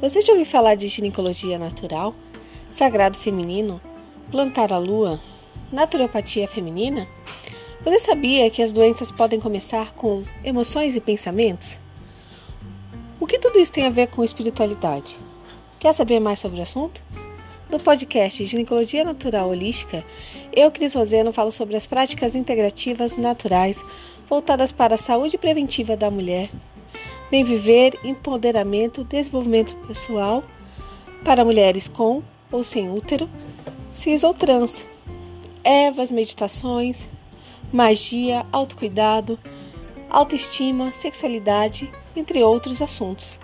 Você já ouviu falar de ginecologia natural, sagrado feminino, plantar a lua, naturopatia feminina? Você sabia que as doenças podem começar com emoções e pensamentos? O que tudo isso tem a ver com espiritualidade? Quer saber mais sobre o assunto? No podcast Ginecologia Natural Holística, eu, Cris Roseno, falo sobre as práticas integrativas naturais voltadas para a saúde preventiva da mulher Bem viver, empoderamento, desenvolvimento pessoal para mulheres com ou sem útero, cis ou trans, ervas, meditações, magia, autocuidado, autoestima, sexualidade, entre outros assuntos.